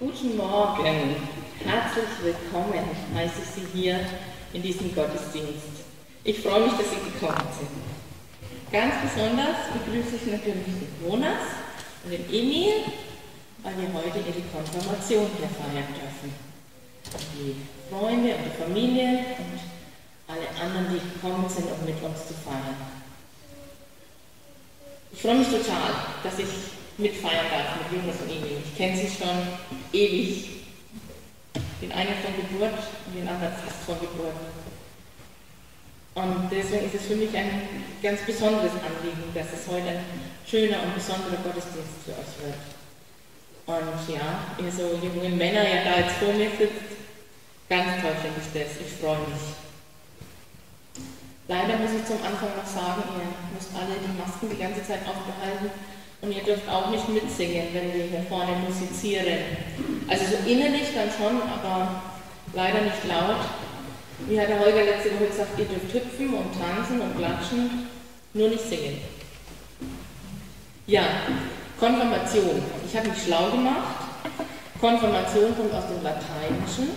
Guten Morgen, herzlich willkommen heiße ich Sie hier in diesem Gottesdienst. Ich freue mich, dass Sie gekommen sind. Ganz besonders begrüße ich natürlich den Jonas und den Emil, weil wir heute ihre Konfirmation hier feiern dürfen. Die Freunde und die Familie und alle anderen, die gekommen sind, um mit uns zu feiern. Ich freue mich total, dass ich mitfeiern darf mit Jonas und Emil. Ich kenne sie schon ewig. Den einen von Geburt und den anderen fast von Geburt. Und deswegen ist es für mich ein ganz besonderes Anliegen, dass es heute ein schöner und besonderer Gottesdienst für euch wird. Und ja, ihr so junge Männer ja da jetzt vor mir sitzt, ganz toll finde ich das. Ich freue mich. Leider muss ich zum Anfang noch sagen, ihr müsst alle die Masken die ganze Zeit aufbehalten und ihr dürft auch nicht mitsingen, wenn wir hier vorne musizieren. Also so innerlich dann schon, aber leider nicht laut. Wie hat der Holger letzte Woche gesagt, ihr dürft hüpfen und tanzen und klatschen, nur nicht singen. Ja, Konfirmation. Ich habe mich schlau gemacht. Konfirmation kommt aus dem Lateinischen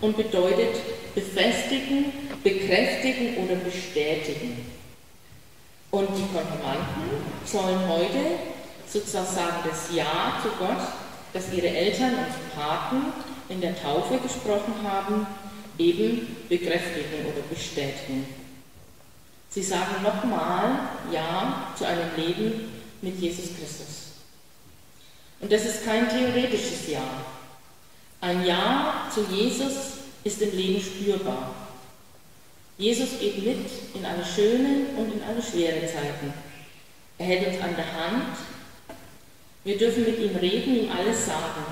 und bedeutet befestigen, bekräftigen oder bestätigen. Und die Konfirmanden sollen heute sozusagen das Ja zu Gott, das ihre Eltern und Paten in der Taufe gesprochen haben, eben bekräftigen oder bestätigen. Sie sagen nochmal Ja zu einem Leben mit Jesus Christus. Und das ist kein theoretisches Ja. Ein Ja zu Jesus ist im Leben spürbar. Jesus geht mit in alle schönen und in alle schweren Zeiten. Er hält uns an der Hand. Wir dürfen mit ihm reden, ihm alles sagen.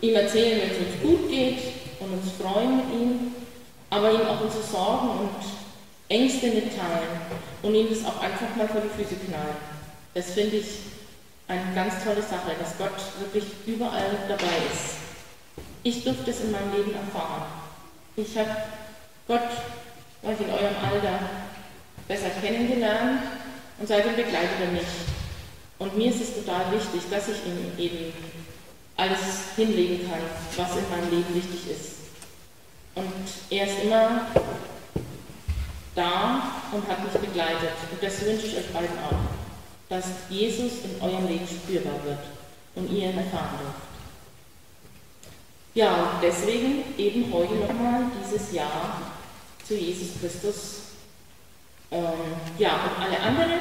Ihm erzählen, wenn es uns gut geht und uns freuen mit ihm, aber ihm auch unsere Sorgen und Ängste mitteilen und ihm das auch einfach mal vor die Füße knallen. Das finde ich eine ganz tolle Sache, dass Gott wirklich überall dabei ist. Ich durfte es in meinem Leben erfahren. Ich habe Gott euch in eurem Alter besser kennengelernt und seitdem begleitet er mich. Und mir ist es total wichtig, dass ich ihm eben alles hinlegen kann, was in meinem Leben wichtig ist. Und er ist immer da und hat mich begleitet. Und das wünsche ich euch beiden auch, dass Jesus in eurem Leben spürbar wird und ihr ihn erfahren dürft. Ja, deswegen eben heute nochmal dieses Jahr zu Jesus Christus. Ähm, ja, und alle anderen,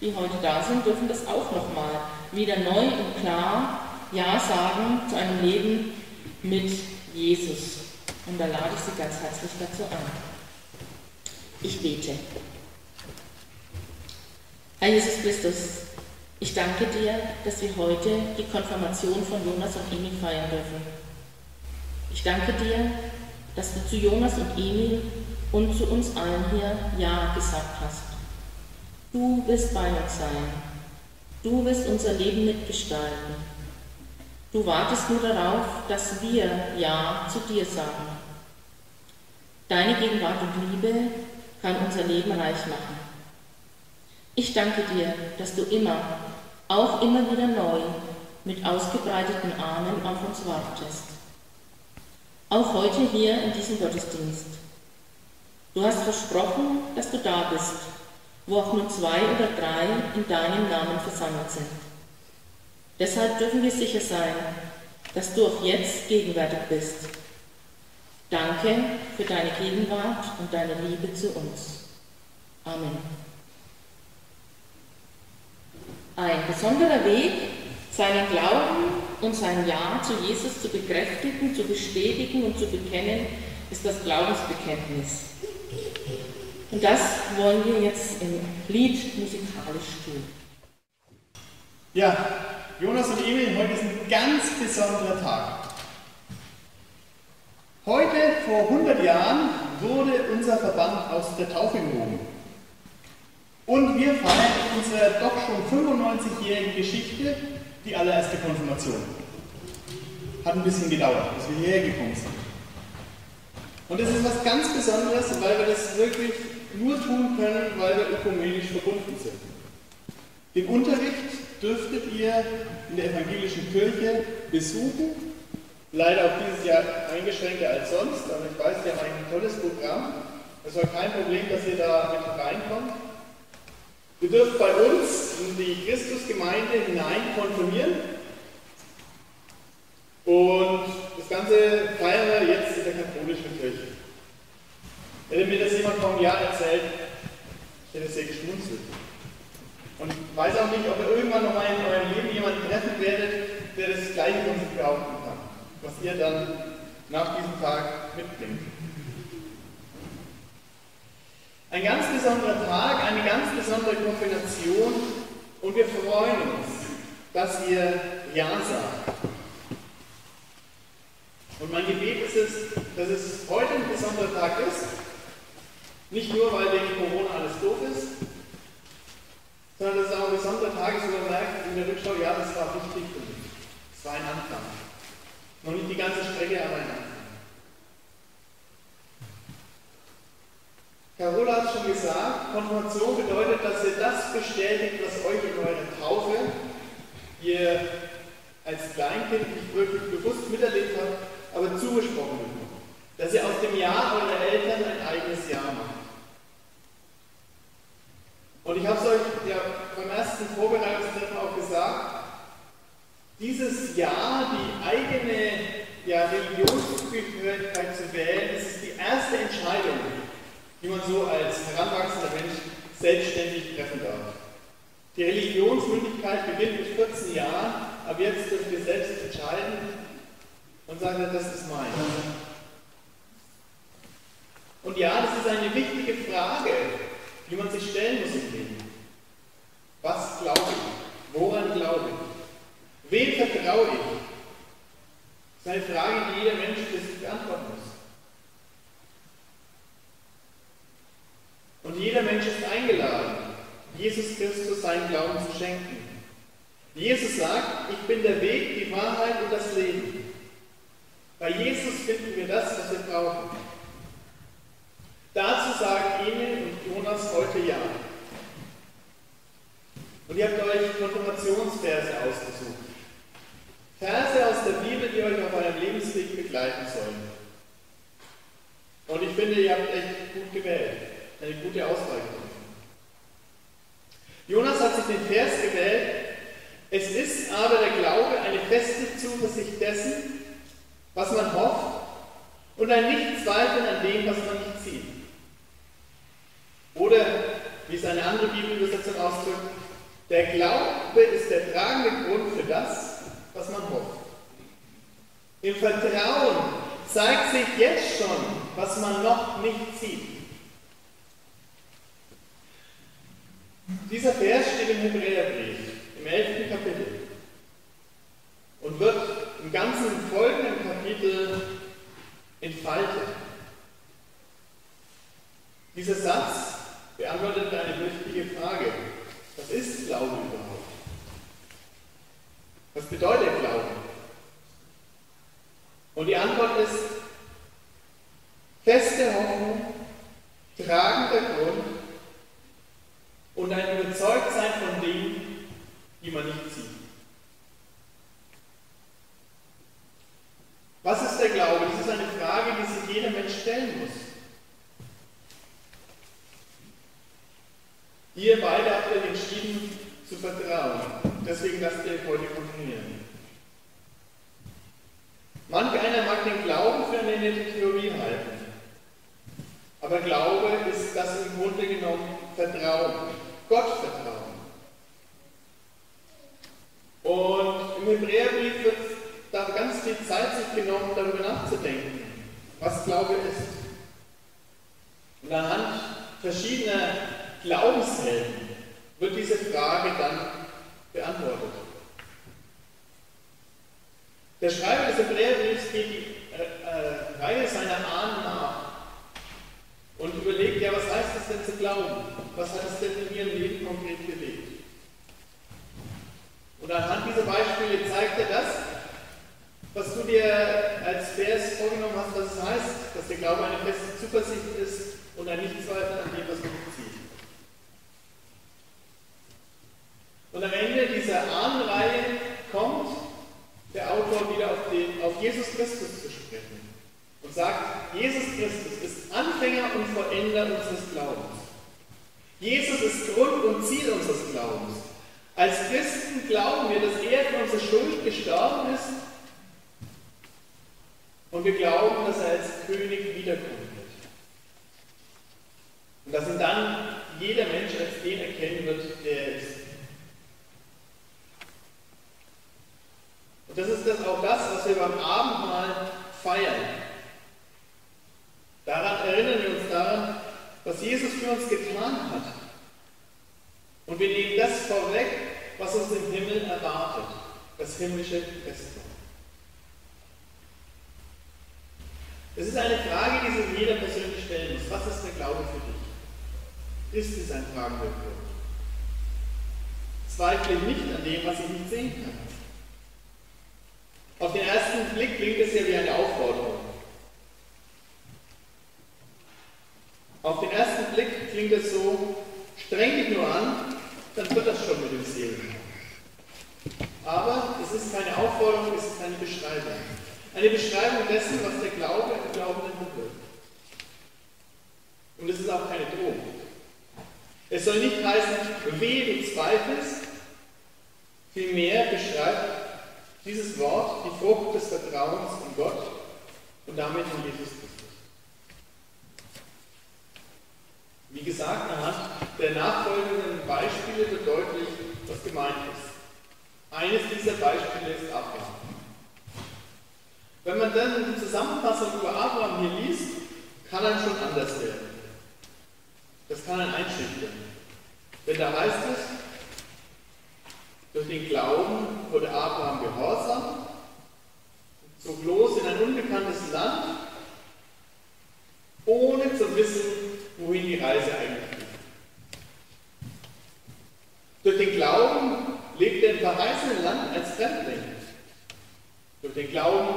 die heute da sind, dürfen das auch nochmal wieder neu und klar Ja sagen zu einem Leben mit Jesus. Und da lade ich Sie ganz herzlich dazu ein. Ich bete. Herr Jesus Christus, ich danke dir, dass wir heute die Konfirmation von Jonas und Emil feiern dürfen. Ich danke dir, dass du zu Jonas und Emil und zu uns allen hier Ja gesagt hast. Du wirst bei uns sein. Du wirst unser Leben mitgestalten. Du wartest nur darauf, dass wir Ja zu dir sagen. Deine Gegenwart und Liebe kann unser Leben reich machen. Ich danke dir, dass du immer, auch immer wieder neu, mit ausgebreiteten Armen auf uns wartest. Auch heute hier in diesem Gottesdienst. Du hast versprochen, dass du da bist, wo auch nur zwei oder drei in deinem Namen versammelt sind. Deshalb dürfen wir sicher sein, dass du auch jetzt gegenwärtig bist. Danke für deine Gegenwart und deine Liebe zu uns. Amen. Ein besonderer Weg, seinen Glauben und sein Ja zu Jesus zu bekräftigen, zu bestätigen und zu bekennen, ist das Glaubensbekenntnis. Und das wollen wir jetzt im Lied musikalisch tun. Ja, Jonas und Emil, heute ist ein ganz besonderer Tag. Heute, vor 100 Jahren, wurde unser Verband aus der Taufe gehoben. Und wir feiern in unserer doch schon 95-jährigen Geschichte die allererste Konfirmation. Hat ein bisschen gedauert, bis wir hierher gekommen sind. Und es ist was ganz Besonderes, weil wir das wirklich nur tun können, weil wir ökumenisch verbunden sind. Den Unterricht dürftet ihr in der evangelischen Kirche besuchen Leider auch dieses Jahr eingeschränkter als sonst, aber ich weiß, wir haben ein tolles Programm. Es war kein Problem, dass ihr da mit reinkommt. Ihr dürft bei uns in die Christusgemeinde hinein konfirmieren. Und das Ganze feiern wir jetzt in der katholischen Kirche. Hätte mir das jemand vor einem Jahr erzählt, ich hätte sehr geschmunzelt. Und ich weiß auch nicht, ob ihr irgendwann noch in eurem Leben jemanden treffen werdet, der das Gleiche von sich behaupten kann, was ihr dann nach diesem Tag mitbringt. Ein ganz besonderer Tag, eine ganz besondere Konfirmation und wir freuen uns, dass ihr Ja sagt. Und mein Gebet ist es, dass es heute ein besonderer Tag ist, nicht nur, weil wegen Corona alles doof ist, sondern dass es auch ein besonderer Tag ist, wo man merkt in der Rückschau, ja, das war wichtig für mich. Es war ein Anfang. Noch nicht die ganze Strecke, aber ein Anfang. Carola hat schon gesagt, Konfirmation bedeutet, dass ihr das bestätigt, was euch in eurer Taufe, ihr als Kleinkind nicht wirklich bewusst miterlebt habt, aber zugesprochen wird. Dass ihr aus dem Jahr eurer Eltern ein eigenes Jahr macht. Und ich habe es euch ja beim ersten Vorbereitungstreffen auch gesagt, dieses Jahr die eigene ja, Religionszugehörigkeit zu wählen, das ist die erste Entscheidung, die man so als heranwachsender Mensch selbstständig treffen darf. Die Religionsmündigkeit beginnt mit 14 Jahren, aber jetzt dürfen wir selbst entscheiden und sagen, das ist mein. Und ja, das ist eine wichtige Frage, die man sich stellen muss im Leben. Was glaube ich? Woran glaube ich? Wem vertraue ich? Das ist eine Frage, die jeder Mensch für sich beantworten muss. Und jeder Mensch ist eingeladen, Jesus Christus seinen Glauben zu schenken. Jesus sagt, ich bin der Weg, die Wahrheit und das Leben. Bei Jesus finden wir das, was wir brauchen. Dazu sagt Ihnen und Jonas heute Ja. Und ihr habt euch Konfirmationsverse ausgesucht. Verse aus der Bibel, die euch auf eurem Lebensweg begleiten sollen. Und ich finde, ihr habt echt gut gewählt eine gute Auswahl getroffen. Jonas hat sich den Vers gewählt, es ist aber der Glaube eine feste Zuversicht dessen, was man hofft, und ein Nichtzweifeln an dem, was man nicht sieht. Oder, wie es eine andere Bibelübersetzung ausdrückt, der Glaube ist der tragende Grund für das, was man hofft. Im Vertrauen zeigt sich jetzt schon, was man noch nicht sieht. Dieser Vers steht im Hebräerbrief, im 11. Kapitel und wird im ganzen folgenden Kapitel entfaltet. Dieser Satz beantwortet eine wichtige Frage. Was ist Glaube überhaupt? Was bedeutet Glaube? Und die Antwort ist feste Hoffnung, tragender Grund und ein Überzeugtsein von Dingen, die man nicht sieht. Was ist der Glaube? Das ist eine Frage, die sich jeder Mensch stellen muss. Ihr beide habt euch entschieden zu vertrauen. Deswegen lasst ihr euch heute konfirmieren. Manch einer mag den Glauben für eine nette Theorie halten. Aber Glaube ist das im Grunde genommen Vertrauen. Gott vertrauen. Und im Hebräerbrief wird da ganz viel Zeit sich genommen, darüber nachzudenken, was Glaube ist. Und anhand verschiedener Glaubenshelden wird diese Frage dann beantwortet. Der Schreiber des Hebräerbriefs geht die äh, äh, Reihe seiner Ahnen nach und überlegt, ja, was heißt es denn zu glauben? Was hat es denn in ihrem Leben konkret bewegt? Und anhand dieser Beispiele zeigt er das, was du dir als Vers vorgenommen hast, was es heißt, dass der Glaube eine feste Zuversicht ist und ein Nichtzweifel an dem, was man bezieht. Und am Ende dieser Ahnenreihe kommt der Autor wieder auf den, auf Jesus Christus zu sprechen und sagt, Jesus Christus ist Anfänger und Vollender unseres Glaubens. Jesus ist Grund und Ziel unseres Glaubens. Als Christen glauben wir, dass er für unsere Schuld gestorben ist und wir glauben, dass er als König wiederkommen wird. Und dass ihn dann jeder Mensch als den erkennen wird, der er ist. Und das ist das auch das, was wir beim Abendmahl feiern. Daran erinnern wir uns daran, was Jesus für uns getan hat. Und wir nehmen das vorweg, was uns im Himmel erwartet, das himmlische Festmahl. Es ist eine Frage, die sich jeder persönlich stellen muss. Was ist der Glaube für dich? Ist es ein Fragen der Glaube? Zweifle ich nicht an dem, was ich nicht sehen kann. Auf den ersten Blick klingt es ja wie eine Aufforderung. Auf den ersten Blick klingt es so, streng dich nur an, dann wird das schon mit dem Seelen. Aber es ist keine Aufforderung, es ist eine Beschreibung. Eine Beschreibung dessen, was der Glaube im Glaubenden bewirkt. Und es ist auch keine Drohung. Es soll nicht heißen, weh, du zweifelst. Vielmehr beschreibt dieses Wort die Frucht des Vertrauens in Gott und damit in Jesus Christus. Wie gesagt, anhand der nachfolgenden Beispiele wird deutlich, was gemeint ist. Eines dieser Beispiele ist Abraham. Wenn man dann die Zusammenfassung über Abraham hier liest, kann er schon anders werden. Das kann einen einschüchtern. Denn da heißt es, durch den Glauben wurde Abraham gehorsam, zog los in ein unbekanntes Land, ohne zu wissen, wohin die Reise eigentlich geht. Durch den Glauben lebte er im verheißenen Land als Fremdling. Durch den Glauben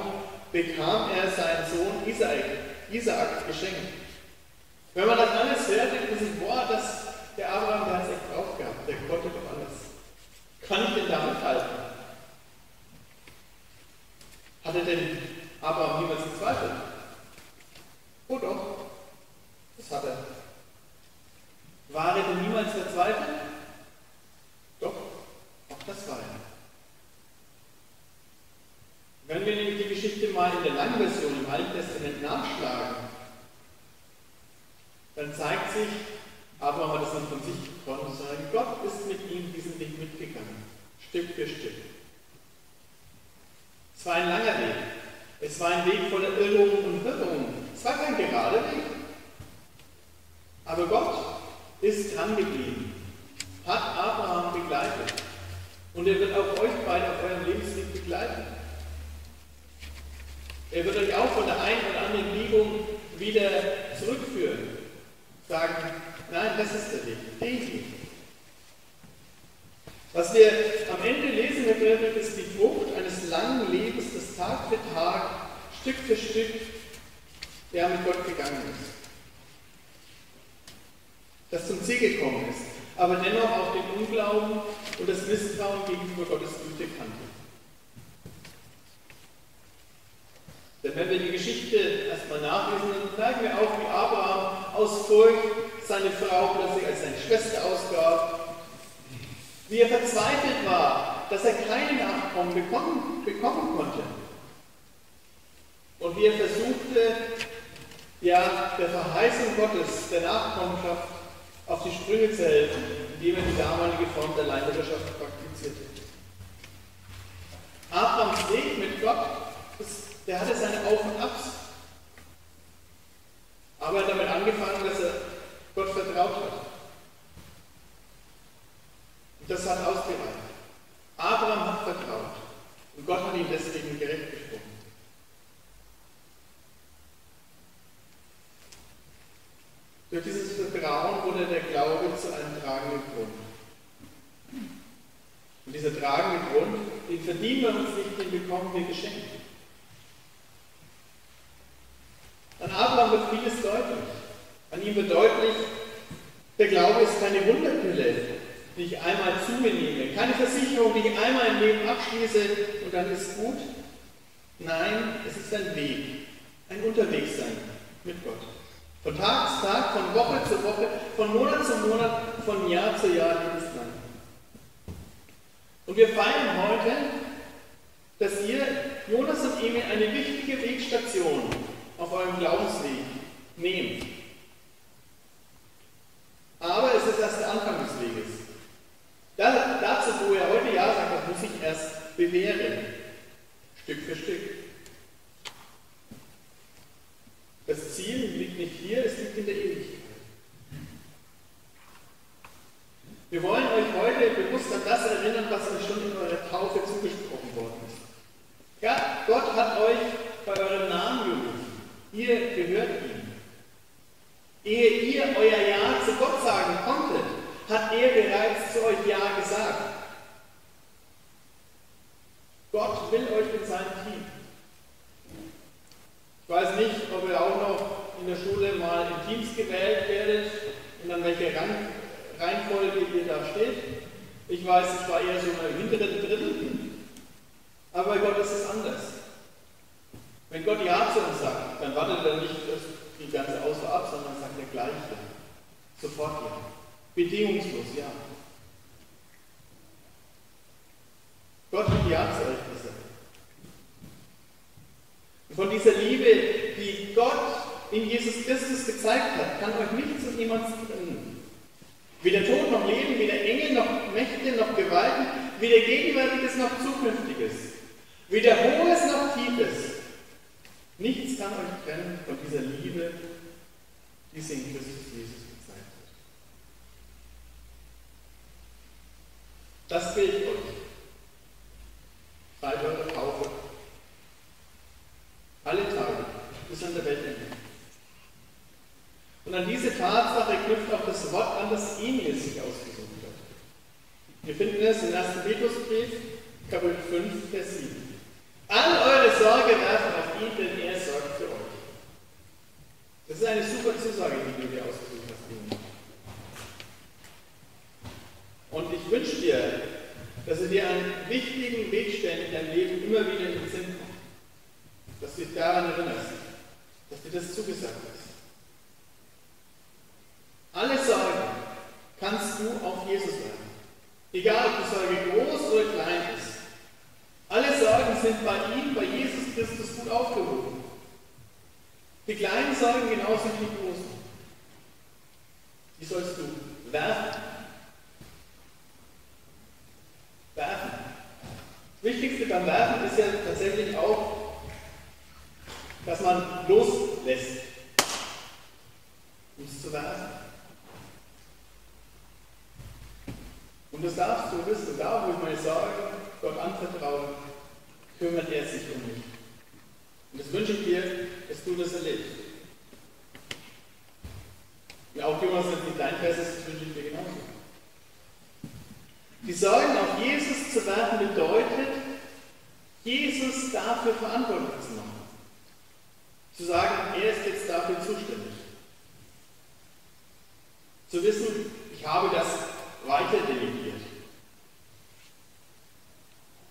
bekam er seinen Sohn Isaak, Isaak geschenkt. Wenn man das alles hört, denkt man sich, boah, das, der Abraham, der hat es echt drauf gehabt, der konnte doch alles kann ich denn damit halten? Hatte denn Abraham niemals gezweifelt? Oh doch, das hat er. War er denn niemals verzweifelt? Doch, auch das war er. Wenn wir nämlich die Geschichte mal in der langen Version im Alten Testament nachschlagen, dann zeigt sich, Abraham hat es dann von sich gekonnt sagen, Gott ist mit ihm diesen Weg mitgegangen, Stück für Stück. Es war ein langer Weg. Es war ein Weg voller Irrungen und Wirrungen. Es war kein gerader Weg. Aber Gott ist dran geblieben, hat Abraham begleitet. Und er wird auch euch beide auf eurem Lebensweg begleiten. Er wird euch auch von der einen oder anderen Biegung wieder zurückführen. Sagen, Nein, das ist der Weg. Den Weg. Was wir am Ende lesen, Herr Friedrich, ist die Frucht eines langen Lebens, das Tag für Tag, Stück für Stück, der mit Gott gegangen ist. Das zum Ziel gekommen ist, aber dennoch auch den Unglauben und das Misstrauen gegenüber Gottes Güte kannte. Denn wenn wir die Geschichte erstmal nachlesen, dann merken wir auch, wie Abraham aus Furcht seine Frau plötzlich als seine Schwester ausgab, wie er verzweifelt war, dass er keine Nachkommen bekommen, bekommen konnte. Und wie er versuchte, ja, der Verheißung Gottes, der Nachkommenschaft, auf die Sprünge zu helfen, indem er die damalige Form der Leiterschaft praktizierte. Abrahams Weg mit Gott, der hatte seine Auf und Abs. Aber er hat damit angefangen, dass er Gott vertraut hat. Und das hat ausgereicht. Abraham hat vertraut. Und Gott hat ihn deswegen gerecht gesprochen. Durch dieses Vertrauen wurde der Glaube zu einem tragenden Grund. Und dieser tragende Grund, den verdienen wir uns nicht, den bekommen wir geschenkt. An Abraham wird vieles deutlich. An ihm wird deutlich, der Glaube ist keine Wunderpille, die ich einmal zu mir nehme, keine Versicherung, die ich einmal im Leben abschließe und dann ist gut, Nein, es ist ein Weg, ein Unterwegssein mit Gott. Von Tag zu Tag, von Woche zu Woche, von Monat zu Monat, von Jahr zu Jahr lebenslang. Und wir feiern heute, dass ihr, Jonas und Emil, eine wichtige Wegstation auf eurem Glaubensweg nehmt. Aber es ist erst der Anfang des Weges. Da, dazu, wo er heute Ja sagt, das muss ich erst bewähren. Stück für Stück. Das Ziel liegt nicht hier, es liegt in der Ewigkeit. Wir wollen euch heute bewusst an das erinnern, was euch schon in eurer Taufe zugesprochen worden ist. Ja, Gott hat euch bei eurem Namen gerufen. Ihr gehört ihm. Ehe ihr euer Ja zu Gott sagen konntet, hat er bereits zu euch Ja gesagt. Gott will euch mit seinem Team. Ich weiß nicht, ob ihr auch noch in der Schule mal in Teams gewählt werdet und an welcher Reihenfolge ihr da steht. Ich weiß, ich war eher so im hinteren Drittel. Aber bei Gott ist es anders. Wenn Gott Ja zu uns sagt, dann wartet er nicht die ganze Auswahl ab, sondern sagt er gleich Ja. Sofort Ja. Bedingungslos Ja. Gott hat Ja zu euch gesagt. Von dieser Gott in Jesus Christus gezeigt hat, kann euch nichts und niemand trennen. Weder Tod noch Leben, weder Engel noch Mächte noch Gewalten, weder Gegenwärtiges noch Zukünftiges, weder Hohes noch Tiefes. Nichts kann euch trennen von dieser Liebe, die sie in Christus Jesus gezeigt hat. Das gilt euch seit eurer Taufe. Alle Tage bis an der Weltende. Und an diese Tatsache knüpft auch das Wort an, das Emil sich ausgesucht hat. Wir finden es im 1. Petrusbrief, Kapitel 5, Vers 7. All eure Sorge werfen auf ihn, denn er sorgt für euch. Das ist eine super Zusage, die du dir ausgesucht hast. Und ich wünsche dir, dass du dir einen wichtigen Wegstellen in deinem Leben immer wieder in den Sinn kommt. Dass du dich daran erinnerst, dass dir das zugesagt ist. Alle Sorgen kannst du auf Jesus werfen. Egal, ob die Sorge groß oder klein ist. Alle Sorgen sind bei ihm, bei Jesus Christus gut aufgehoben. Die kleinen Sorgen genauso wie die großen. Die sollst du werfen Werfen. Das Wichtigste beim Werfen ist ja tatsächlich auch, dass man loslässt, um es zu werfen. Und das darfst du wissen, da wo ich meine Sorgen Gott anvertraue, kümmert er sich um mich. Und das wünsche ich dir, dass du das erlebst. Und auch Jonas, wenn es nicht dein Fest ist, das wünsche ich dir genauso. Die Sorgen auf Jesus zu werfen bedeutet, Jesus dafür verantwortlich zu machen. Zu sagen, er ist jetzt dafür zuständig. Zu wissen, ich habe das weiter delegiert.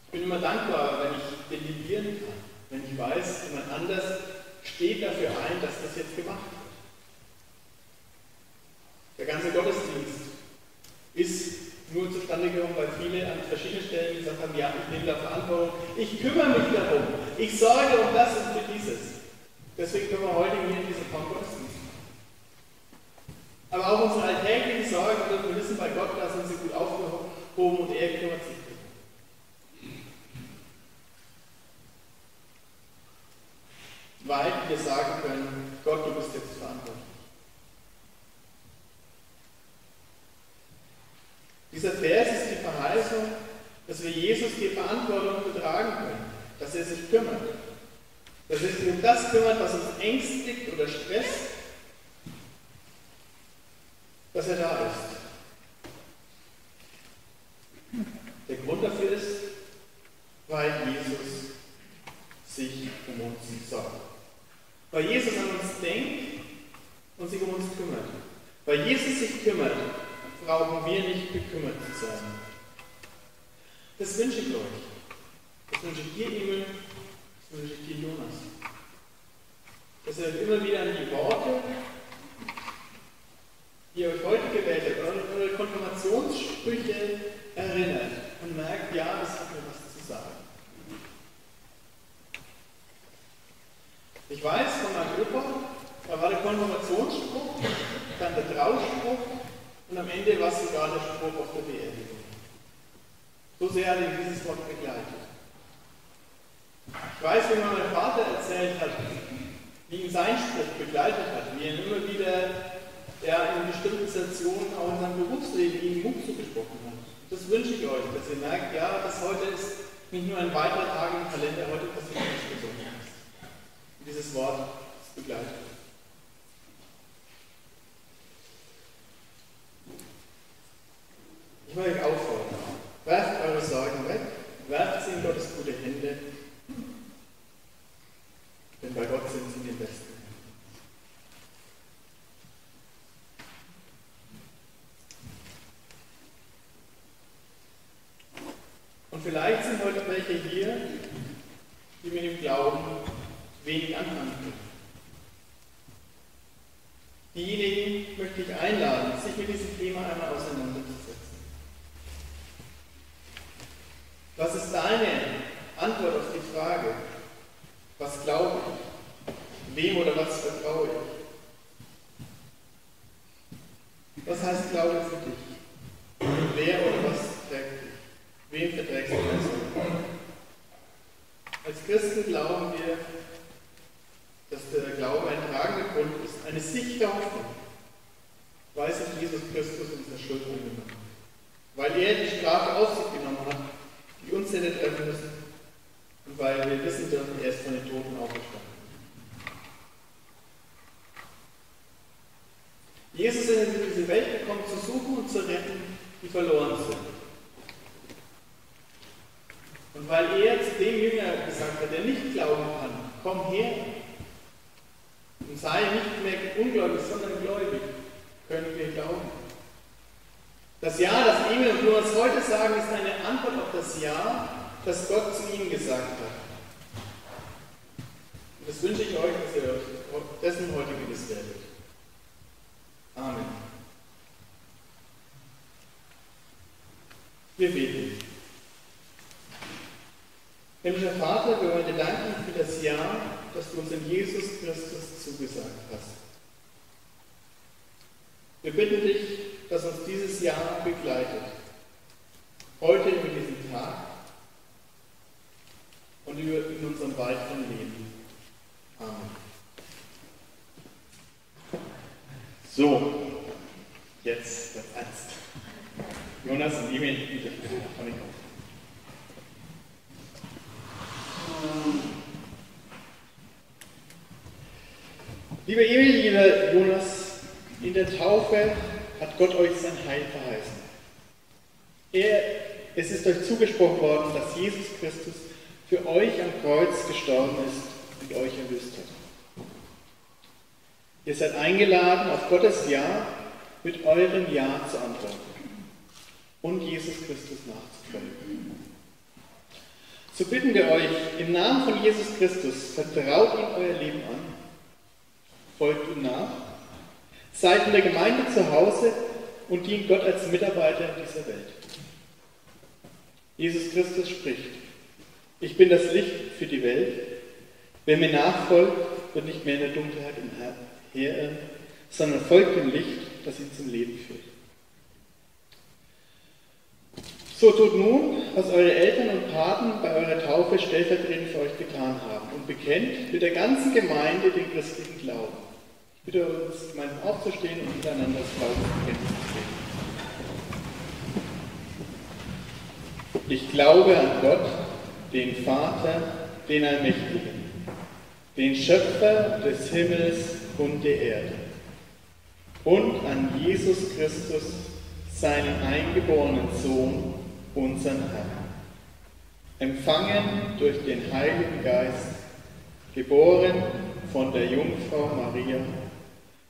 Ich bin immer dankbar, wenn ich delegieren kann, wenn ich weiß, jemand anders steht dafür ein, dass das jetzt gemacht wird. Der ganze Gottesdienst ist nur zustande gekommen, weil viele an verschiedenen Stellen gesagt haben, ja, ich nehme da Verantwortung, ich kümmere mich darum, ich sorge um das und für dieses. Deswegen können wir heute hier in diesem Gottesdienst Aber auch unsere alltäglichen Sorgen dürfen wir wissen, bei Gott, da sind sie gut aufgehoben und er kümmert sich darum. Weil wir sagen können, Gott, du bist jetzt verantwortlich. Dieser Vers ist die Verheißung, dass wir Jesus die Verantwortung betragen können, dass er sich kümmert, dass er sich um das kümmert, was uns ängstigt oder stresst, dass er da ist. Der Grund dafür ist, weil Jesus sich um uns sorgt. Weil Jesus an uns denkt und sich um uns kümmert. Weil Jesus sich kümmert, brauchen wir nicht bekümmert zu sein. Das wünsche ich euch. Das wünsche ich dir, Emil. Das wünsche ich dir, Jonas. Dass ihr immer wieder an die Worte, die ihr euch heute gewählt habt, eure, eure Konfirmationssprüche erinnert und merkt, ja, das hat mir was zu sagen. Ich weiß von meinem Opa, da war der Konfirmationsspruch, dann der Trauspruch und am Ende war es sogar der Spruch auf der Beerdigung. So sehr hat ihn dieses Wort begleitet. Ich weiß, wie mir mein Vater erzählt hat, wie ihn sein Spruch begleitet hat, wie er immer wieder ja, in bestimmten Situationen auch in seinem Berufsleben ihm Mut zugesprochen hat. Das wünsche ich euch, dass ihr merkt, ja, das heute ist nicht nur ein weiterer Tag im Kalender, heute passiert nichts Besonderes. Dieses Wort ist begleitet. Ich will euch auffordern, werft eure Sorgen weg, werft sie in Gottes gute Hände, denn bei Gott sind sie die Besten. Und vielleicht sind heute welche hier, die mit dem Glauben wenig anfangen können. Diejenigen möchte ich einladen, sich mit diesem Thema einmal auseinanderzusetzen. Was ist deine Antwort auf die Frage, was glaube ich? Wem oder was vertraue ich? Was heißt Glaube für dich? Wer oder was trägt dich? Wem verträgst du das? Als Christen glauben wir, dass der Glaube ein tragender Grund ist, eine sichere Hoffnung. Weiß ich Jesus Christus unsere Schuld angenommen hat. Weil er die Strafe auf sich genommen hat, die uns hätte treffen müssen. Weil wir wissen dürfen, er ist von den Toten auferstanden. Jesus ist in diese Welt gekommen, zu suchen und zu retten, die verloren sind. Und weil er zu dem Jünger gesagt hat, der nicht glauben kann, komm her und sei nicht mehr ungläubig, sondern gläubig, können wir glauben. Das Ja, das Emil und Jonas heute sagen, ist eine Antwort auf das Ja, das Gott zu ihnen gesagt hat. Und das wünsche ich euch, dass ihr euch dessen heute gewiss werdet. Amen. Wir beten. Himmlischer Vater, wir wollen dir danken für das Ja, das du uns in Jesus Christus zugesagt hast. Wir bitten dich, dass uns dieses Jahr begleitet. Heute über diesen Tag und in unserem weiteren Leben. Amen. So, jetzt das Ernst. Jonas und Emil, bitte. Lieber Emil, der Taufe hat Gott euch sein Heil verheißen. Er, es ist euch zugesprochen worden, dass Jesus Christus für euch am Kreuz gestorben ist und euch erlöst hat. Ihr seid eingeladen, auf Gottes Ja mit eurem Ja zu antworten und Jesus Christus nachzufolgen. So bitten wir euch, im Namen von Jesus Christus, vertraut ihm euer Leben an, folgt ihm nach, seid in der Gemeinde zu Hause und dient Gott als Mitarbeiter in dieser Welt. Jesus Christus spricht, ich bin das Licht für die Welt. Wer mir nachfolgt, wird nicht mehr in der Dunkelheit umherirren, sondern folgt dem Licht, das ihn zum Leben führt. So tut nun, was eure Eltern und Paten bei eurer Taufe stellvertretend für euch getan haben und bekennt mit der ganzen Gemeinde den christlichen Glauben. Bitte uns gemeinsam aufzustehen und miteinander das Glaubensbekenntnis zu Ich glaube an Gott, den Vater, den Allmächtigen, den Schöpfer des Himmels und der Erde und an Jesus Christus, seinen eingeborenen Sohn, unseren Herrn. Empfangen durch den Heiligen Geist, geboren von der Jungfrau Maria,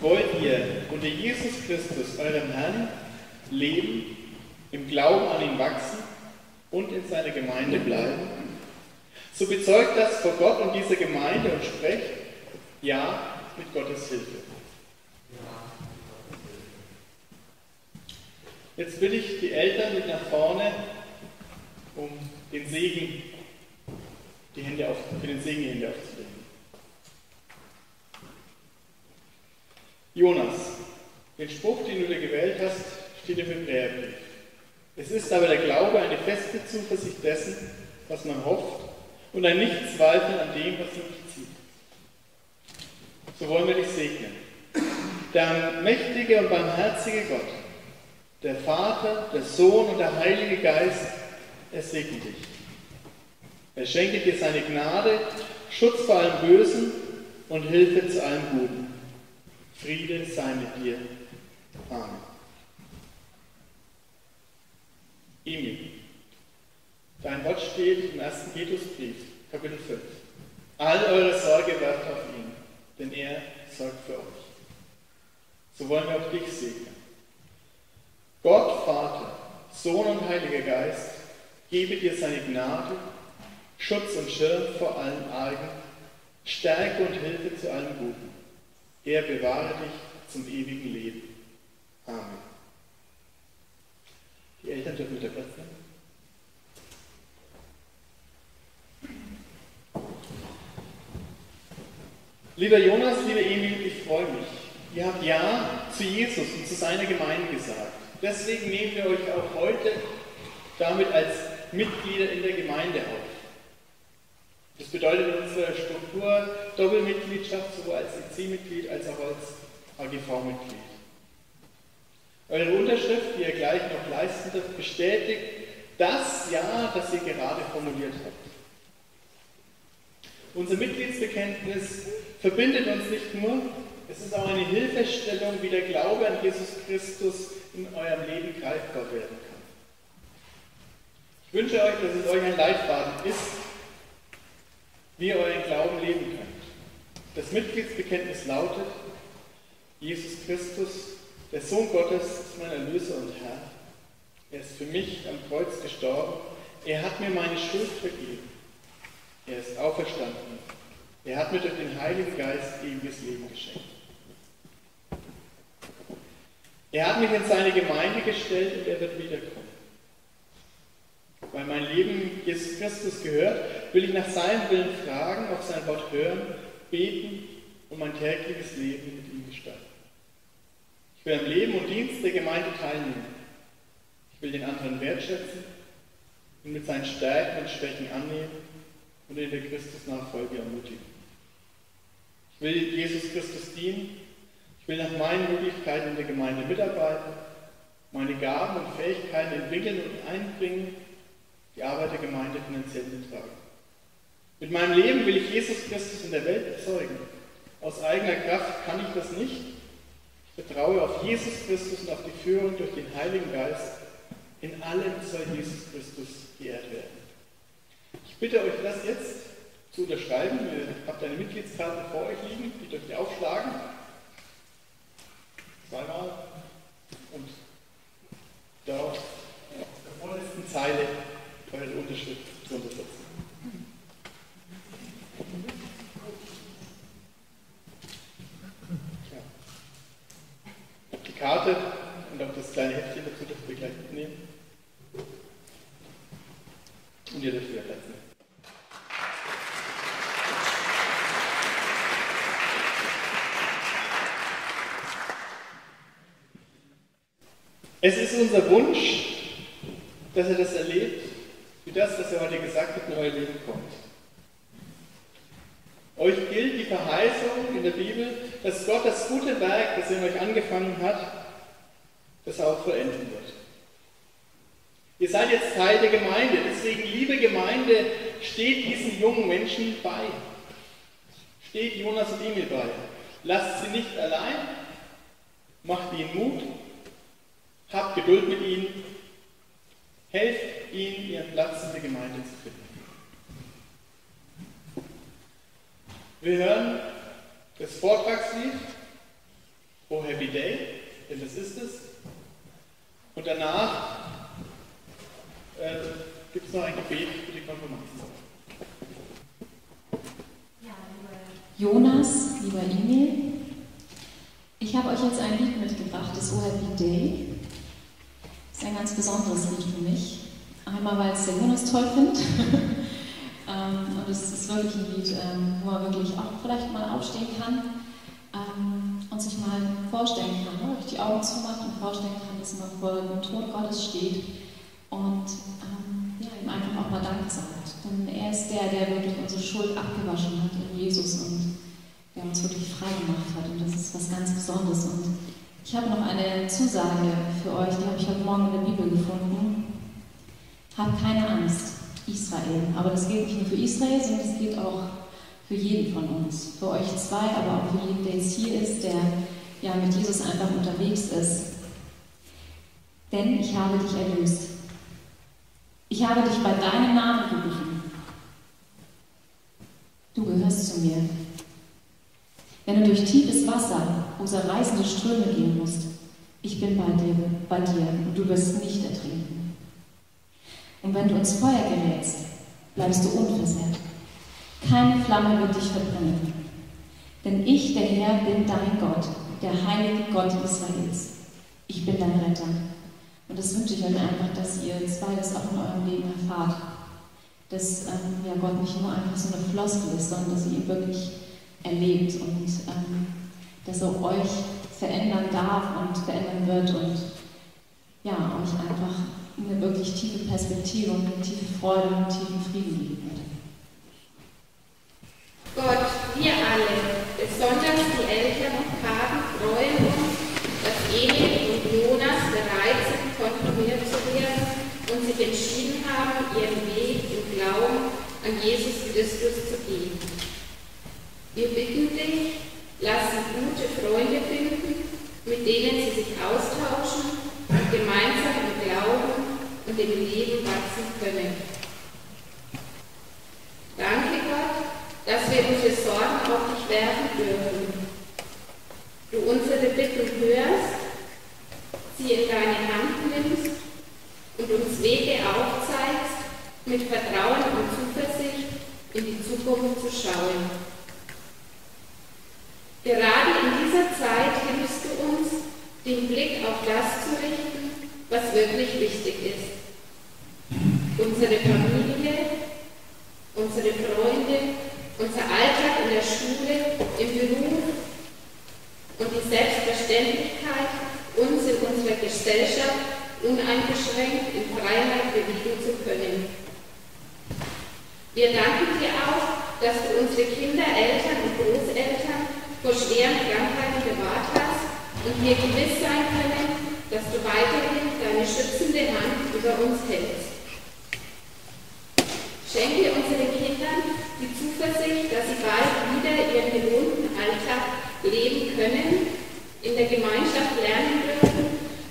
wollt ihr unter Jesus Christus, eurem Herrn, leben, im Glauben an ihn wachsen und in seiner Gemeinde bleiben? So bezeugt das vor Gott und dieser Gemeinde und sprecht Ja mit Gottes Hilfe. Jetzt will ich die Eltern mit nach vorne, um den Segen, die Hände auf, für den Segen die Hände aufzulegen. Jonas, den Spruch, den du dir gewählt hast, steht im Hebräerbrief. Es ist aber der Glaube eine feste Zuversicht dessen, was man hofft und ein Nichtzweifeln an dem, was sich zieht. So wollen wir dich segnen. Der mächtige und barmherzige Gott, der Vater, der Sohn und der Heilige Geist, er segne dich. Er schenke dir seine Gnade, Schutz vor allem Bösen und Hilfe zu allem Guten. Friede sei mit dir. Amen. Emil, dein Wort steht im 1. Petrusbrief, Kapitel 5. All eure Sorge werft auf ihn, denn er sorgt für euch. So wollen wir auch dich segnen. Gott, Vater, Sohn und Heiliger Geist, gebe dir seine Gnade, Schutz und Schirm vor allen Argen, Stärke und Hilfe zu allem Guten. Er bewahre dich zum ewigen Leben. Amen. Die Eltern dürfen mit der Platz nehmen. Lieber Jonas, lieber Emil, ich freue mich. Ihr habt Ja zu Jesus und zu seiner Gemeinde gesagt. Deswegen nehmen wir euch auch heute damit als Mitglieder in der Gemeinde auf. Das bedeutet in unserer Struktur Doppelmitgliedschaft sowohl als EC-Mitglied als auch als AGV-Mitglied. Eure Unterschrift, die ihr gleich noch leisten dürft, bestätigt das Ja, das ihr gerade formuliert habt. Unser Mitgliedsbekenntnis verbindet uns nicht nur, es ist auch eine Hilfestellung, wie der Glaube an Jesus Christus in eurem Leben greifbar werden kann. Ich wünsche euch, dass es euch ein Leitfaden ist, wie ihr euren Glauben leben könnt. Das Mitgliedsbekenntnis lautet, Jesus Christus, der Sohn Gottes, ist mein Erlöser und Herr. Er ist für mich am Kreuz gestorben. Er hat mir meine Schuld vergeben. Er ist auferstanden. Er hat mir durch den Heiligen Geist ewiges Leben geschenkt. Er hat mich in seine Gemeinde gestellt und er wird wiederkommen weil mein Leben Jesus Christus gehört, will ich nach seinem Willen fragen, auf sein Wort hören, beten und mein tägliches Leben mit ihm gestalten. Ich will am Leben und Dienst der Gemeinde teilnehmen. Ich will den anderen wertschätzen und mit seinen Stärken und Schwächen annehmen und in der Christusnachfolge ermutigen. Ich will Jesus Christus dienen. Ich will nach meinen Möglichkeiten in der Gemeinde mitarbeiten, meine Gaben und Fähigkeiten entwickeln und einbringen die Arbeit der Gemeinde finanziell mittragen. Mit meinem Leben will ich Jesus Christus in der Welt bezeugen. Aus eigener Kraft kann ich das nicht. Ich vertraue auf Jesus Christus und auf die Führung durch den Heiligen Geist. In allem soll Jesus Christus geehrt werden. Ich bitte euch, das jetzt zu unterschreiben. Ihr habt eine Mitgliedskarte vor euch liegen, die dürft ihr aufschlagen. Zweimal. Und dort auf der vorletzten Zeile eure Unterschrift drunter setzen. Ja. Die Karte und auch das kleine Heftchen dazu dürft ihr gleich mitnehmen. Und ihr dürft wieder Platz nehmen. Es ist unser Wunsch, dass ihr das erlebt, wie das, was er heute gesagt hat, in euer Leben kommt. Euch gilt die Verheißung in der Bibel, dass Gott das gute Werk, das er in euch angefangen hat, das er auch vollenden wird. Ihr seid jetzt Teil der Gemeinde, deswegen, liebe Gemeinde, steht diesen jungen Menschen bei. Steht Jonas und Emil bei. Lasst sie nicht allein, macht ihnen Mut, habt Geduld mit ihnen, helft ihnen, ihren Platz in der Gemeinde zu finden. Wir hören das Vortragslied Oh Happy Day, denn das ist es. Und danach äh, gibt es noch ein Gebet für die Konfirmation. Jonas, lieber Emil, ich habe euch jetzt ein Lied mitgebracht, das Oh Happy Day. Ein ganz besonderes Lied für mich. Einmal, weil es der Jonas toll findet. Ähm, und es ist wirklich ein Lied, ähm, wo man wirklich auch vielleicht mal aufstehen kann ähm, und sich mal vorstellen kann, ne? die Augen zumacht und vorstellen kann, dass man vor dem Tod Gottes steht und ihm einfach auch mal Dank sagt. Denn er ist der, der wirklich unsere Schuld abgewaschen hat in Jesus und der uns wirklich frei gemacht hat. Und das ist was ganz Besonderes. Und ich habe noch eine Zusage für euch, die habe ich heute Morgen in der Bibel gefunden. Habt keine Angst, Israel. Aber das gilt nicht nur für Israel, sondern das gilt auch für jeden von uns. Für euch zwei, aber auch für jeden, der jetzt hier ist, der ja mit Jesus einfach unterwegs ist. Denn ich habe dich erlöst. Ich habe dich bei deinem Namen gerufen. Du gehörst zu mir. Wenn du durch tiefes Wasser oder reißende Ströme gehen musst, ich bin bei dir, bei dir und du wirst nicht ertrinken. Und wenn du ins Feuer gerätst, bleibst du unversehrt. Keine Flamme wird dich verbrennen. Denn ich, der Herr, bin dein Gott, der heilige Gott Israels. Ich bin dein Retter. Und das wünsche ich euch einfach, dass ihr beides auch in eurem Leben erfahrt. Dass ähm, ja, Gott nicht nur einfach so eine Floskel ist, sondern dass ihr ihn wirklich erlebt und ähm, dass er euch verändern darf und verändern wird und ja, euch einfach eine wirklich tiefe Perspektive und eine tiefe Freude und einen tiefen Frieden geben wird. Gott, wir alle, besonders die Eltern und Paten, freuen uns, dass Emil und Jonas bereit sind, konfirmiert zu werden und sich entschieden haben, ihren Weg im Glauben an Jesus Christus zu gehen. Wir bitten dich, lass sie gute Freunde finden, mit denen sie sich austauschen und gemeinsam im Glauben und im Leben wachsen können. Danke Gott, dass wir unsere Sorgen auf dich werfen dürfen. Du unsere Bitten hörst, sie in deine Hand nimmst und uns Wege aufzeigst, mit Vertrauen und Zuversicht in die Zukunft zu schauen. Gerade in dieser Zeit hilfst du uns, den Blick auf das zu richten, was wirklich wichtig ist. Unsere Familie, unsere Freunde, unser Alltag in der Schule, im Beruf und die Selbstverständlichkeit, uns in unserer Gesellschaft uneingeschränkt in Freiheit bewegen zu können. Wir danken dir auch, dass du unsere Kinder, Eltern und Großeltern vor schweren Krankheiten bewahrt hast und wir gewiss sein können, dass du weiterhin deine schützende Hand über uns hältst. Schenke unseren Kindern die Zuversicht, dass sie bald wieder ihren gewohnten Alltag leben können, in der Gemeinschaft lernen dürfen,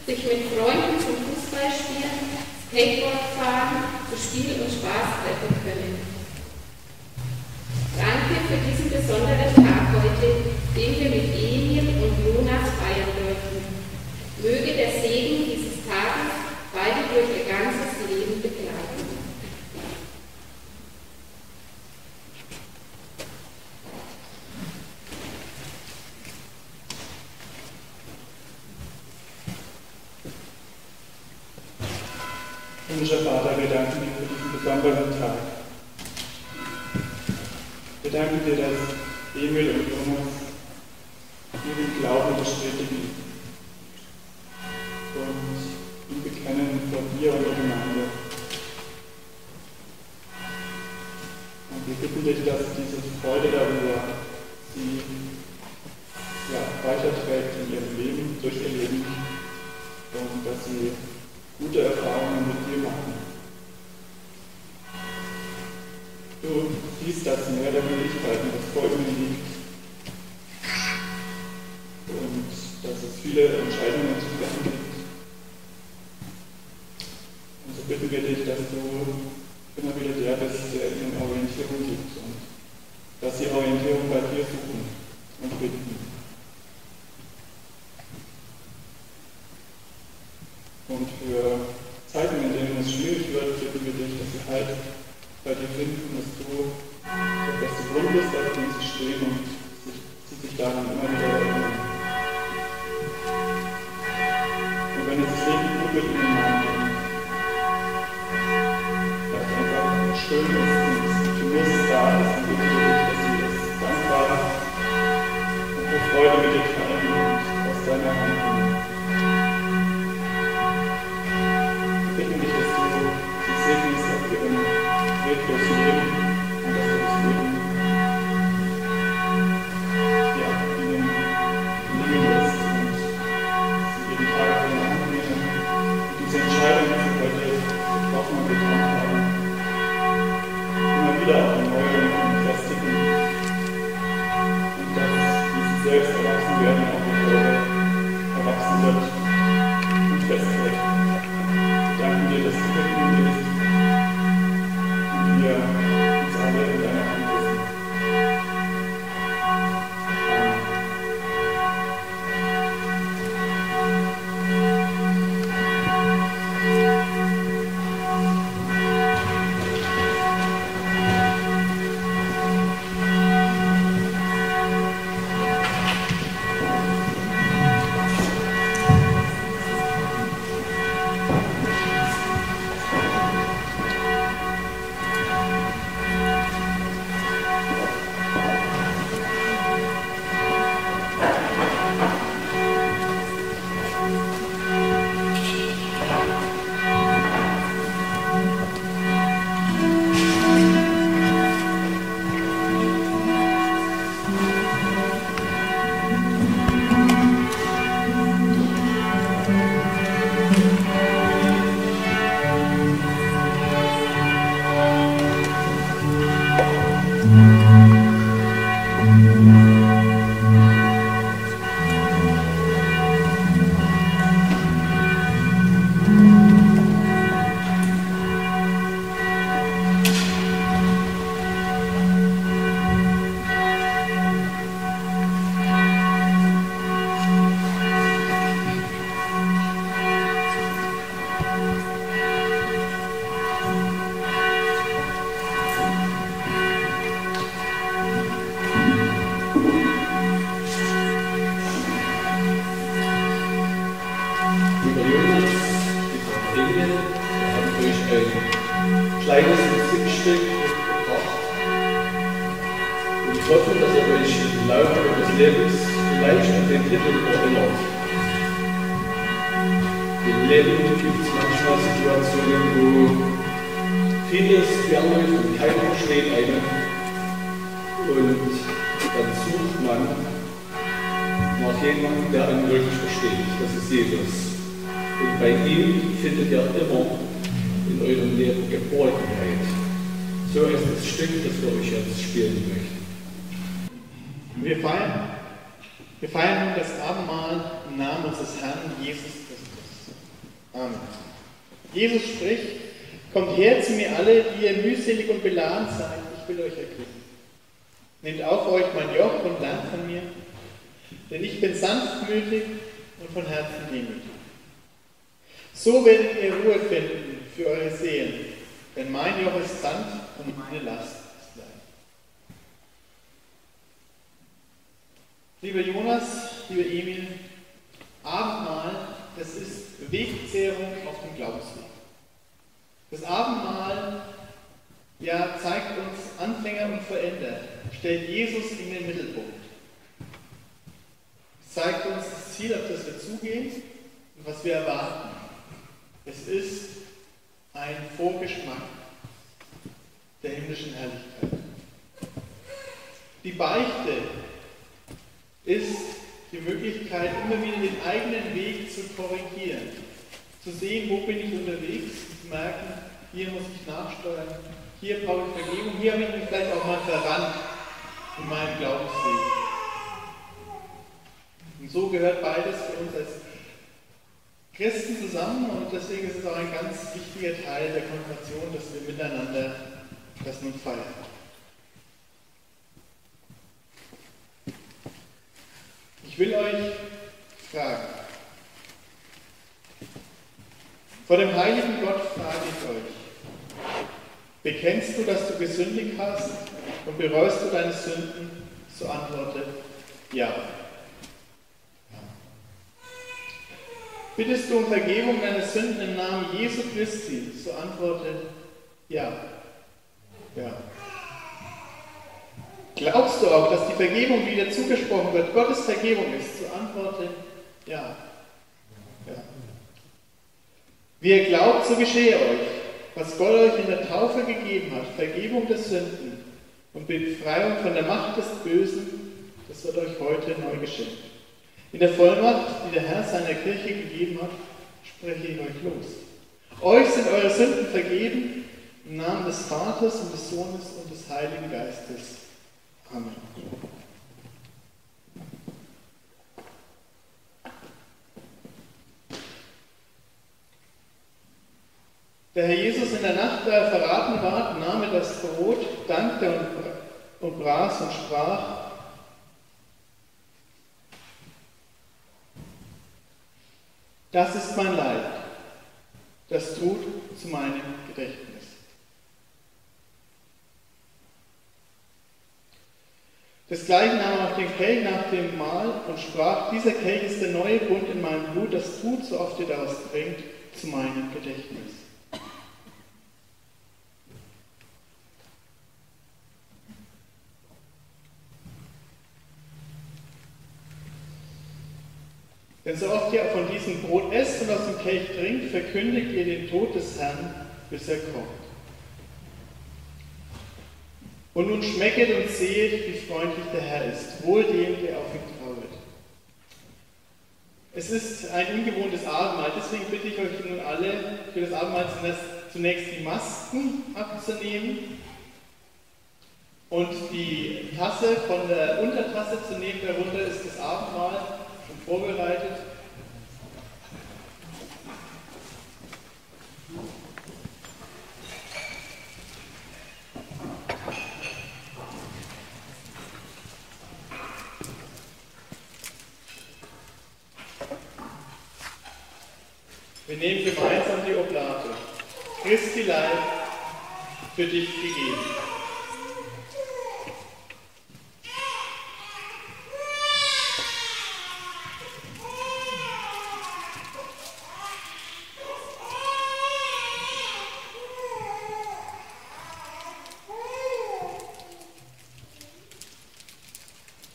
sich mit Freunden zum Fußballspielen, Skateboard fahren, zu Spiel und Spaß treffen können. Danke für diesen besonderen Tag heute, den wir mit Emil und Jonas feiern dürfen. Möge der Segen dieses Tages beide durch ihr ganzes Leben begleiten. Himmlischer Vater, unseres Herrn Jesus Christus. Amen. Jesus spricht, kommt her zu mir alle, die ihr mühselig und beladen seid, ich will euch erquicken. Nehmt auf euch mein Joch und lernt von mir, denn ich bin sanftmütig und von Herzen demütig. So werdet ihr Ruhe finden für eure Seelen, denn mein Joch ist sanft und meine Last ist leicht. Lieber Jonas, lieber Emil, Abendmahl, das ist Wegzehrung auf dem Glaubensweg. Das Abendmahl ja, zeigt uns Anfänger und Veränder, stellt Jesus in den Mittelpunkt. Es zeigt uns das Ziel, auf das wir zugehen und was wir erwarten. Es ist ein Vorgeschmack der himmlischen Herrlichkeit. Die Beichte ist die Möglichkeit, immer wieder den eigenen Weg zu korrigieren, zu sehen, wo bin ich unterwegs, zu merken, hier muss ich nachsteuern, hier brauche ich Vergebung, hier habe ich mich vielleicht auch mal verrannt in meinem Glaubensweg. Und so gehört beides für uns als Christen zusammen und deswegen ist es auch ein ganz wichtiger Teil der Konfirmation, dass wir miteinander das nun feiern. Ich will euch fragen. Vor dem heiligen Gott frage ich euch. Bekennst du, dass du gesündigt hast und bereust du deine Sünden? So antworte ja. Bittest du um Vergebung deiner Sünden im Namen Jesu Christi? So antworte ja. Ja. Glaubst du auch, dass die Vergebung, die dir zugesprochen wird, Gottes Vergebung ist? So antworte ja. ja. Wie ihr glaubt, so geschehe euch, was Gott euch in der Taufe gegeben hat, Vergebung der Sünden und Befreiung von der Macht des Bösen, das wird euch heute neu geschenkt. In der Vollmacht, die der Herr seiner Kirche gegeben hat, spreche ich euch los. Euch sind eure Sünden vergeben im Namen des Vaters und des Sohnes und des Heiligen Geistes. Der Herr Jesus in der Nacht, da er verraten ward, nahm er das Brot, dankte und, und brach und sprach, das ist mein Leib, das tut zu meinem Gedächtnis. Desgleichen nahm er auch den Kelch nach dem Mahl und sprach, dieser Kelch ist der neue Bund in meinem Blut, das tut, so oft ihr daraus trinkt, zu meinem Gedächtnis. Denn so oft ihr von diesem Brot esst und aus dem Kelch trinkt, verkündigt ihr den Tod des Herrn, bis er kommt. Und nun schmecket und sehet, wie freundlich der Herr ist, wohl dem, der auf ihn trauert. Es ist ein ungewohntes Abendmahl, deswegen bitte ich euch nun alle, für das Abendmahl zunächst die Masken abzunehmen und die Tasse von der Untertasse zu nehmen. Darunter ist das Abendmahl schon vorbereitet. Wir nehmen gemeinsam die Oblate. Christi Leib für dich gegeben.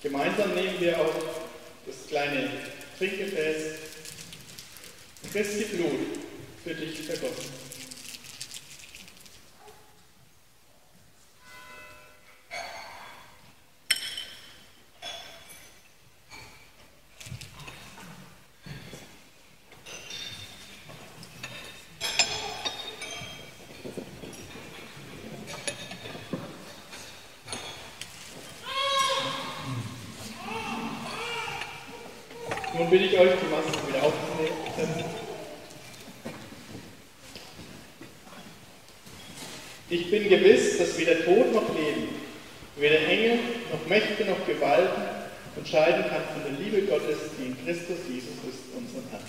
Gemeinsam nehmen wir auch das kleine Trinkgefäß Christi Blut für dich vergossen. Nun bitte ich euch, die Masken wieder aufzunehmen. Ich bin gewiss, dass weder Tod noch Leben, weder Engel noch Mächte noch Gewalten unterscheiden kann von der Liebe Gottes, die in Christus Jesus ist, unserem Herrn.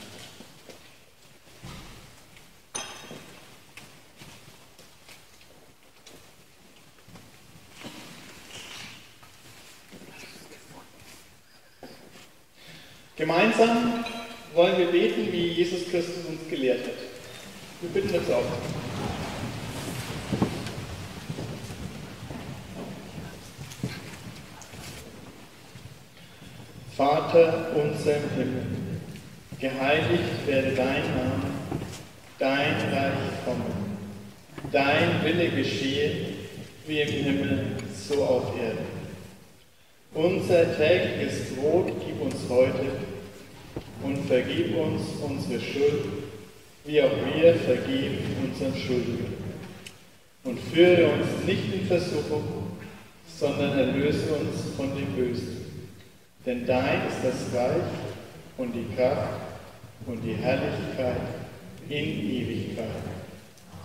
Gemeinsam wollen wir beten, wie Jesus Christus uns gelehrt hat. Wir bitten das auf. Vater unser im Himmel, geheiligt werde dein Name, dein Reich komme, dein Wille geschehe, wie im Himmel, so auf Erden. Unser tägliches Brot gib uns heute und vergib uns unsere Schuld, wie auch wir vergeben unseren Schuldigen. Und führe uns nicht in Versuchung, sondern erlöse uns von dem Bösen. Denn dein ist das Reich und die Kraft und die Herrlichkeit in Ewigkeit.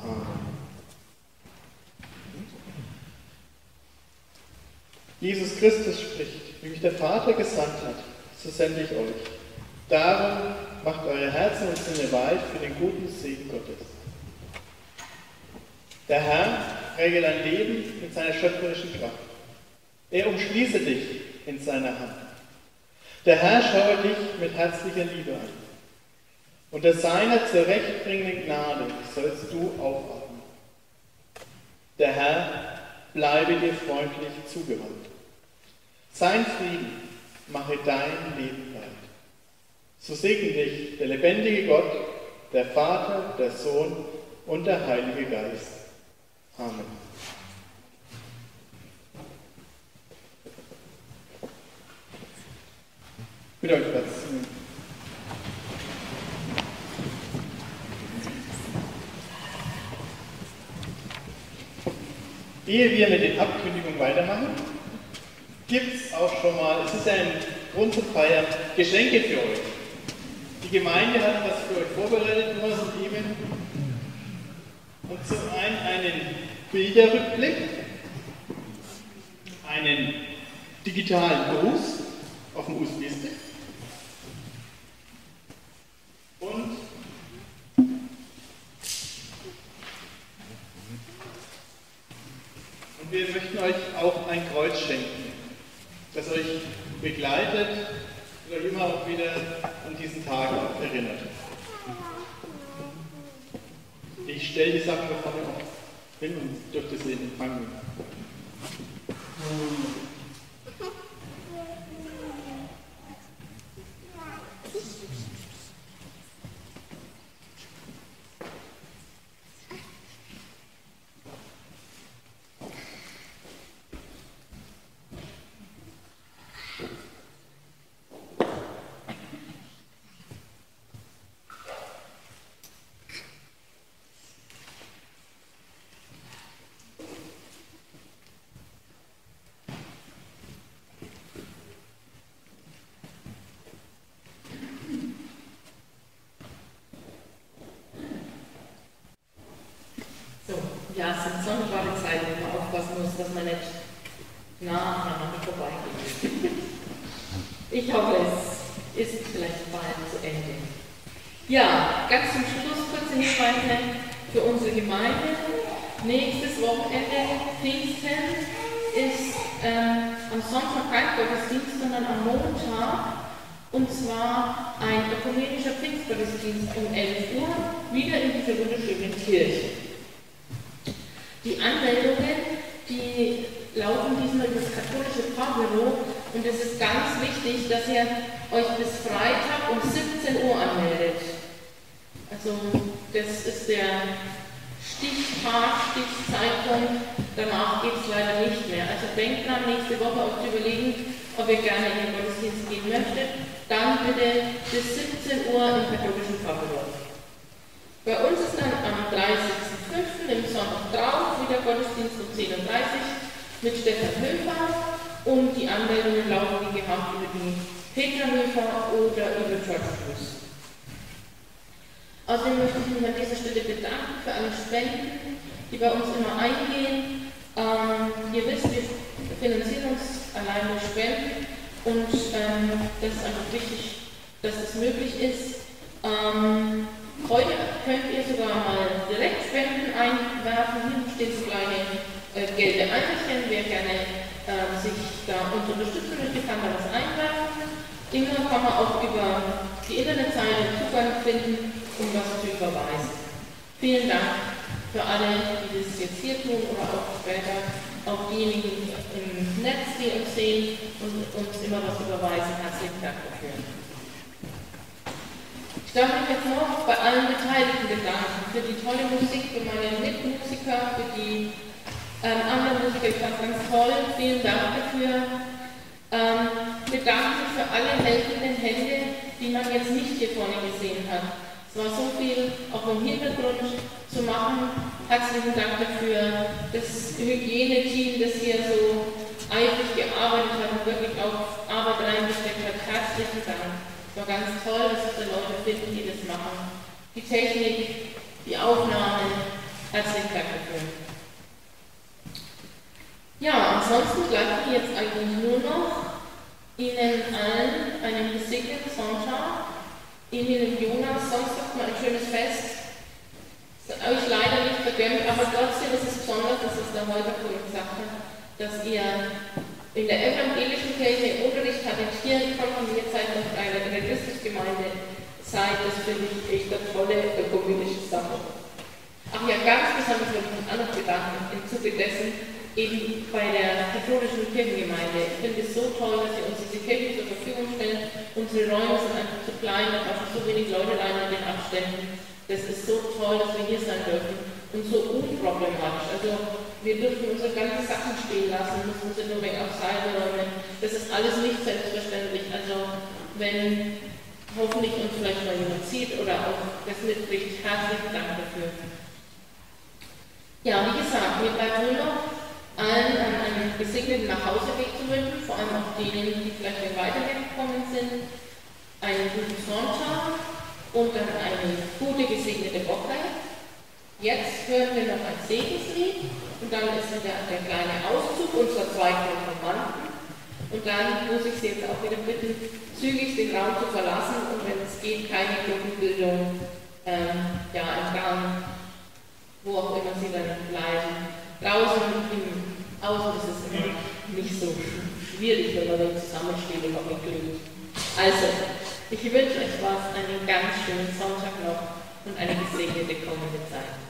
Amen. Jesus Christus spricht, wie mich der Vater gesandt hat, so sende ich euch. Darum macht eure Herzen und Sinne weit für den guten Segen Gottes. Der Herr regelt dein Leben mit seiner schöpferischen Kraft. Er umschließe dich in seiner Hand. Der Herr schaue dich mit herzlicher Liebe an. Unter seiner zurechtbringenden Gnade sollst du aufatmen. Der Herr bleibe dir freundlich zugewandt. Sein Frieden mache dein Leben. So segne dich der lebendige Gott, der Vater, der Sohn und der Heilige Geist. Amen. Bitte euch Platz. Ehe wir mit den Abkündigungen weitermachen, gibt es auch schon mal, es ist ein Grund zu feiern, Geschenke für euch. Die Gemeinde hat was für euch vorbereitet, nur so lieben. Und zum einen einen Bilderrückblick, einen digitalen Gruß auf dem USB-Stick und und wir möchten euch auch ein Kreuz schenken, das euch begleitet euch immer wieder an diesen Tag erinnert. Ich stelle die Sachen da vorne auf hin und dürfte sie empfangen. So, ja, es sind sonderbare Zeiten, wo man aufpassen muss, dass man nicht nah aneinander vorbeigeht. Ich hoffe, es ist vielleicht bald zu Ende. Ja, ganz zum Schluss kurze Hinweise für unsere Gemeinde. Nächstes Wochenende, Pfingsten, ist ähm, am Sonntag kein Gottesdienst, sondern am Montag. Und zwar ein ökumenischer Pfingstgottesdienst um 11 Uhr, wieder in dieser wunderschönen Kirche. Die Anmeldungen, die laufen diesmal über das katholische Pfarrbüro und es ist ganz wichtig, dass ihr euch bis Freitag um 17 Uhr anmeldet. Also das ist der Stichtag, Stichzeitpunkt, danach geht es leider nicht mehr. Also denkt dran, nächste Woche euch zu überlegen, ob ihr gerne in den Gottesdienst gehen möchtet, dann bitte bis 17 Uhr im katholischen Pfarrbüro. Bei uns ist dann am 30.05. im Sonntag Gottesdienst um 10.30 Uhr mit Stefan Höfer und die Anmeldungen laufen wie gehabt über die Petra Höfer oder über George Blues. Außerdem möchte ich mich an dieser Stelle bedanken für alle Spenden, die bei uns immer eingehen. Ähm, ihr wisst, wir finanzieren uns allein durch Spenden und ähm, das ist einfach wichtig, dass das möglich ist. Ähm, Heute könnt ihr sogar mal direkt Spenden einwerfen. Hier stehen so kleine äh, gelbe Eimerchen. Wer gerne äh, sich da unterstützen möchte, kann da was einwerfen. Immer kann man auch über die Internetseite Zugang finden, um was zu überweisen. Vielen Dank für alle, die das jetzt hier tun oder auch später. Auch diejenigen im Netz, die uns sehen und uns immer was überweisen. Herzlichen Dank dafür. Ich darf mich jetzt noch bei allen Beteiligten bedanken, für die tolle Musik, für meine Mitmusiker, für die ähm, anderen Musiker, ich fand es ganz toll, vielen Dank dafür. Ähm, bedanke für alle helfenden Hände, die man jetzt nicht hier vorne gesehen hat. Es war so viel auch im Hintergrund zu machen. Herzlichen Dank dafür. Das Hygieneteam, das hier so eifrig gearbeitet hat und wirklich auch Arbeit reingesteckt hat. Herzlichen Dank. Es war ganz toll, dass wir Leute finden, die das machen. Die Technik, die Aufnahmen. Herzlichen Dank dafür. Ja, ansonsten bleibt mir jetzt eigentlich nur noch Ihnen allen einen gesegneten Sonntag Emil und Jonas, noch mal ein schönes Fest. Das ist euch leider nicht vergönnt, aber trotzdem ist es besonders, dass es der Holger vorhin gesagt hat, dass ihr in der evangelischen Kirche im Unterricht talentieren konfirmiert seid und eine Gemeinde seid. Das finde ich echt eine tolle ökumenische Sache. Ach ja, ganz besonders würde ich mich auch noch bedanken im Zuge dessen, eben bei der katholischen Kirchengemeinde. Ich finde es so toll, dass sie uns diese Kirche zur Verfügung stellen. Unsere Räume sind einfach zu klein, da passen so wenig Leute rein an den Abständen. Das ist so toll, dass wir hier sein dürfen und so unproblematisch. Also wir dürfen unsere ganzen Sachen stehen lassen, müssen sie nur weg auf Seite räumen. Das ist alles nicht selbstverständlich. Also wenn hoffentlich uns vielleicht mal jemand sieht oder auch das mitkriegt, herzlichen Dank dafür. Ja, wie gesagt, mir bleibt nur noch allen einen gesegneten Nachhauseweg zu wünschen, vor allem auch denen, die vielleicht nicht weitergekommen sind, einen guten Sonntag und dann eine gute gesegnete Woche. Jetzt hören wir noch ein Segenslied und dann ist wieder der kleine Auszug unserer zwei Konfirmanden. Und dann muss ich Sie jetzt auch wieder bitten, zügig den Raum zu verlassen und wenn es geht, keine Gruppenbildung ähm, ja, entgangen, wo auch immer Sie dann bleiben. Draußen im Außen ist es immer nicht so schwierig, wenn man dann zusammensteht und auch mitgründet. Also, ich wünsche euch was, einen ganz schönen Sonntag noch und eine gesegnete kommende Zeit.